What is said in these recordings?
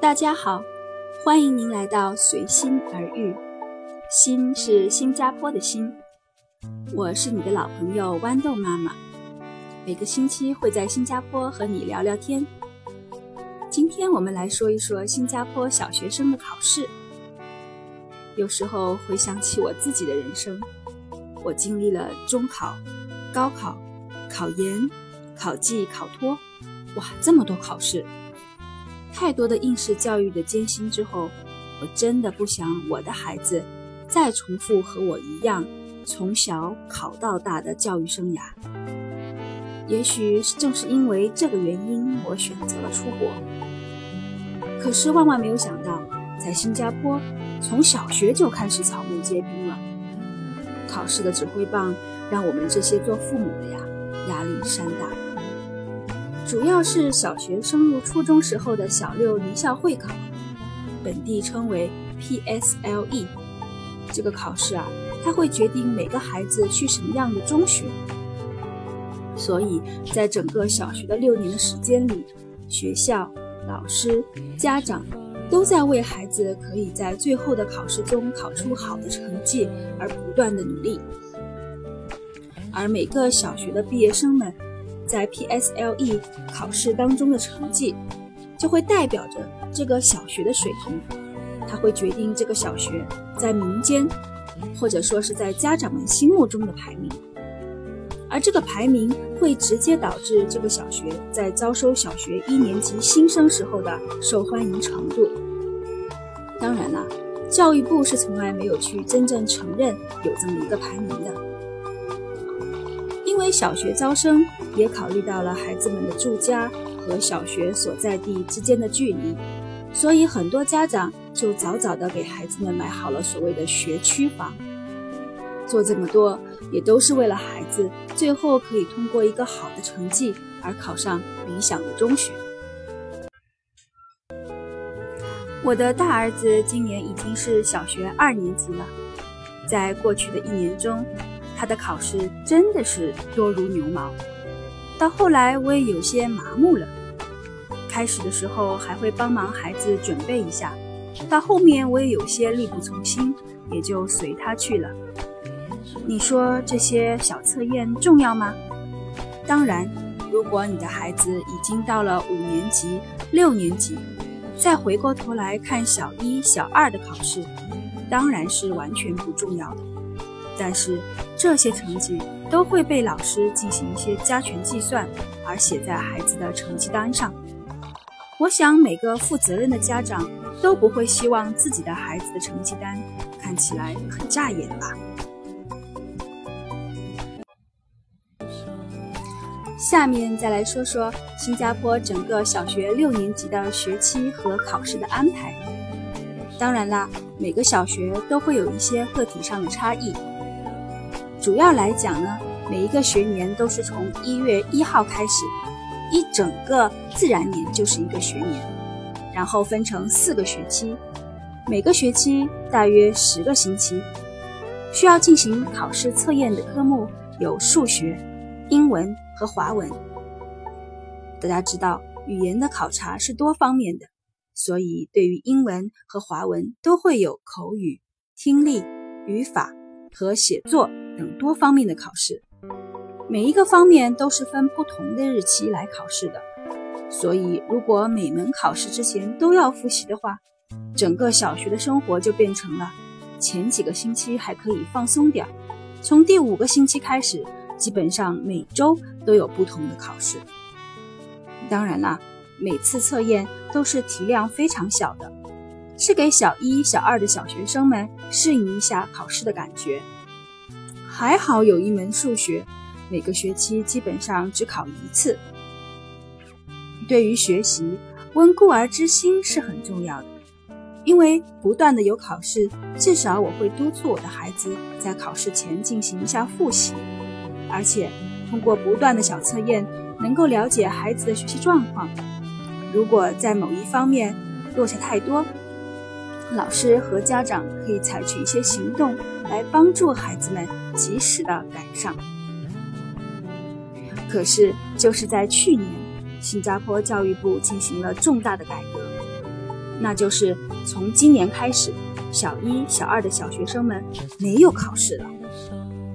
大家好，欢迎您来到随心而遇，心是新加坡的心，我是你的老朋友豌豆妈妈，每个星期会在新加坡和你聊聊天。今天我们来说一说新加坡小学生的考试。有时候回想起我自己的人生，我经历了中考、高考、考研、考技、考托，哇，这么多考试！太多的应试教育的艰辛之后，我真的不想我的孩子再重复和我一样从小考到大的教育生涯。也许正是因为这个原因，我选择了出国。可是万万没有想到，在新加坡，从小学就开始草木皆兵了。考试的指挥棒让我们这些做父母的呀，压力山大。主要是小学升入初中时候的小六离校会考，本地称为 PSLE。这个考试啊，它会决定每个孩子去什么样的中学。所以在整个小学的六年的时间里，学校、老师、家长都在为孩子可以在最后的考试中考出好的成绩而不断的努力。而每个小学的毕业生们。在 PSLE 考试当中的成绩，就会代表着这个小学的水平，它会决定这个小学在民间，或者说是在家长们心目中的排名，而这个排名会直接导致这个小学在招收小学一年级新生时候的受欢迎程度。当然了，教育部是从来没有去真正承认有这么一个排名的。小学招生也考虑到了孩子们的住家和小学所在地之间的距离，所以很多家长就早早的给孩子们买好了所谓的学区房。做这么多也都是为了孩子最后可以通过一个好的成绩而考上理想的中学。我的大儿子今年已经是小学二年级了，在过去的一年中。他的考试真的是多如牛毛，到后来我也有些麻木了。开始的时候还会帮忙孩子准备一下，到后面我也有些力不从心，也就随他去了。你说这些小测验重要吗？当然，如果你的孩子已经到了五年级、六年级，再回过头来看小一、小二的考试，当然是完全不重要的。但是这些成绩都会被老师进行一些加权计算，而写在孩子的成绩单上。我想每个负责任的家长都不会希望自己的孩子的成绩单看起来很扎眼吧。下面再来说说新加坡整个小学六年级的学期和考试的安排。当然啦，每个小学都会有一些个体上的差异。主要来讲呢，每一个学年都是从一月一号开始，一整个自然年就是一个学年，然后分成四个学期，每个学期大约十个星期，需要进行考试测验的科目有数学、英文和华文。大家知道，语言的考察是多方面的，所以对于英文和华文都会有口语、听力、语法和写作。等多方面的考试，每一个方面都是分不同的日期来考试的，所以如果每门考试之前都要复习的话，整个小学的生活就变成了前几个星期还可以放松点，从第五个星期开始，基本上每周都有不同的考试。当然啦，每次测验都是题量非常小的，是给小一、小二的小学生们适应一下考试的感觉。还好有一门数学，每个学期基本上只考一次。对于学习，温故而知新是很重要的，因为不断的有考试，至少我会督促我的孩子在考试前进行一下复习，而且通过不断的小测验，能够了解孩子的学习状况。如果在某一方面落下太多，老师和家长可以采取一些行动来帮助孩子们及时的赶上。可是，就是在去年，新加坡教育部进行了重大的改革，那就是从今年开始，小一、小二的小学生们没有考试了，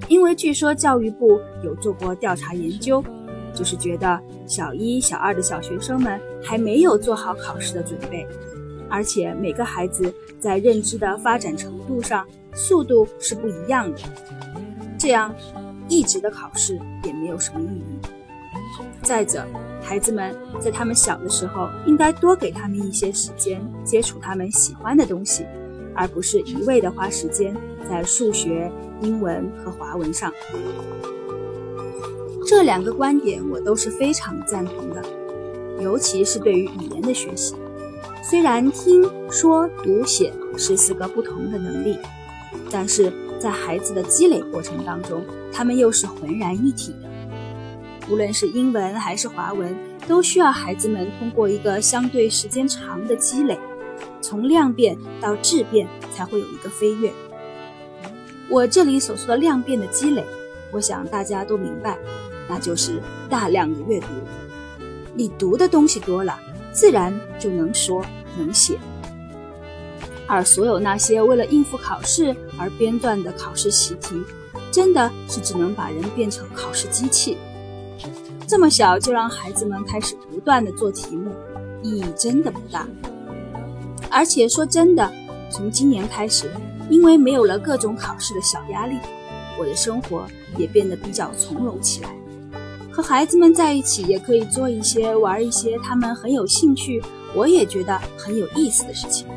因为据说教育部有做过调查研究，就是觉得小一、小二的小学生们还没有做好考试的准备，而且每个孩子在认知的发展程度上速度是不一样的，这样一直的考试也没有什么意义。再者，孩子们在他们小的时候，应该多给他们一些时间接触他们喜欢的东西，而不是一味的花时间在数学、英文和华文上。这两个观点我都是非常赞同的，尤其是对于语言的学习。虽然听说读写是四个不同的能力，但是在孩子的积累过程当中，他们又是浑然一体的。无论是英文还是华文，都需要孩子们通过一个相对时间长的积累，从量变到质变，才会有一个飞跃。我这里所说的量变的积累，我想大家都明白，那就是大量的阅读。你读的东西多了，自然就能说能写。而所有那些为了应付考试而编撰的考试习题，真的是只能把人变成考试机器。这么小就让孩子们开始不断的做题目，意义真的不大。而且说真的，从今年开始，因为没有了各种考试的小压力，我的生活也变得比较从容起来。和孩子们在一起，也可以做一些玩一些他们很有兴趣，我也觉得很有意思的事情。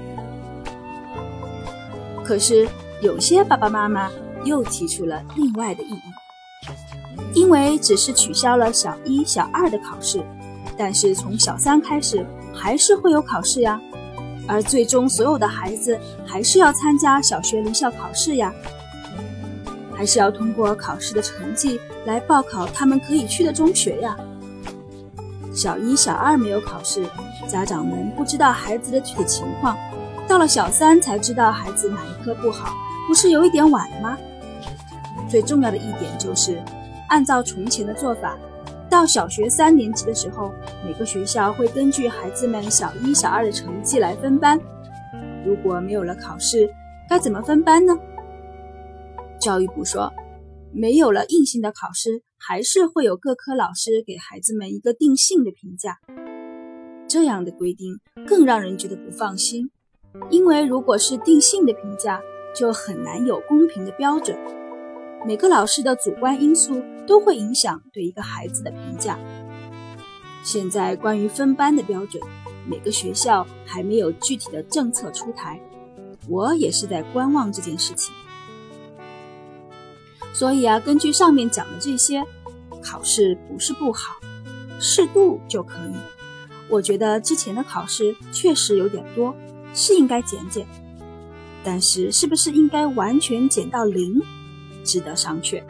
可是有些爸爸妈妈又提出了另外的异议。因为只是取消了小一、小二的考试，但是从小三开始还是会有考试呀，而最终所有的孩子还是要参加小学离校考试呀，还是要通过考试的成绩来报考他们可以去的中学呀。小一、小二没有考试，家长们不知道孩子的具体情况，到了小三才知道孩子哪一科不好，不是有一点晚了吗？最重要的一点就是。按照从前的做法，到小学三年级的时候，每个学校会根据孩子们小一、小二的成绩来分班。如果没有了考试，该怎么分班呢？教育部说，没有了硬性的考试，还是会有各科老师给孩子们一个定性的评价。这样的规定更让人觉得不放心，因为如果是定性的评价，就很难有公平的标准。每个老师的主观因素都会影响对一个孩子的评价。现在关于分班的标准，每个学校还没有具体的政策出台，我也是在观望这件事情。所以啊，根据上面讲的这些，考试不是不好，适度就可以。我觉得之前的考试确实有点多，是应该减减，但是是不是应该完全减到零？值得商榷。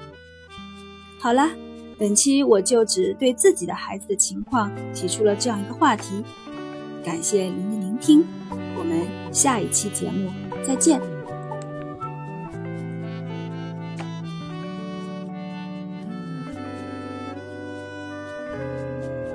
好了，本期我就只对自己的孩子的情况提出了这样一个话题。感谢您的聆听，我们下一期节目再见。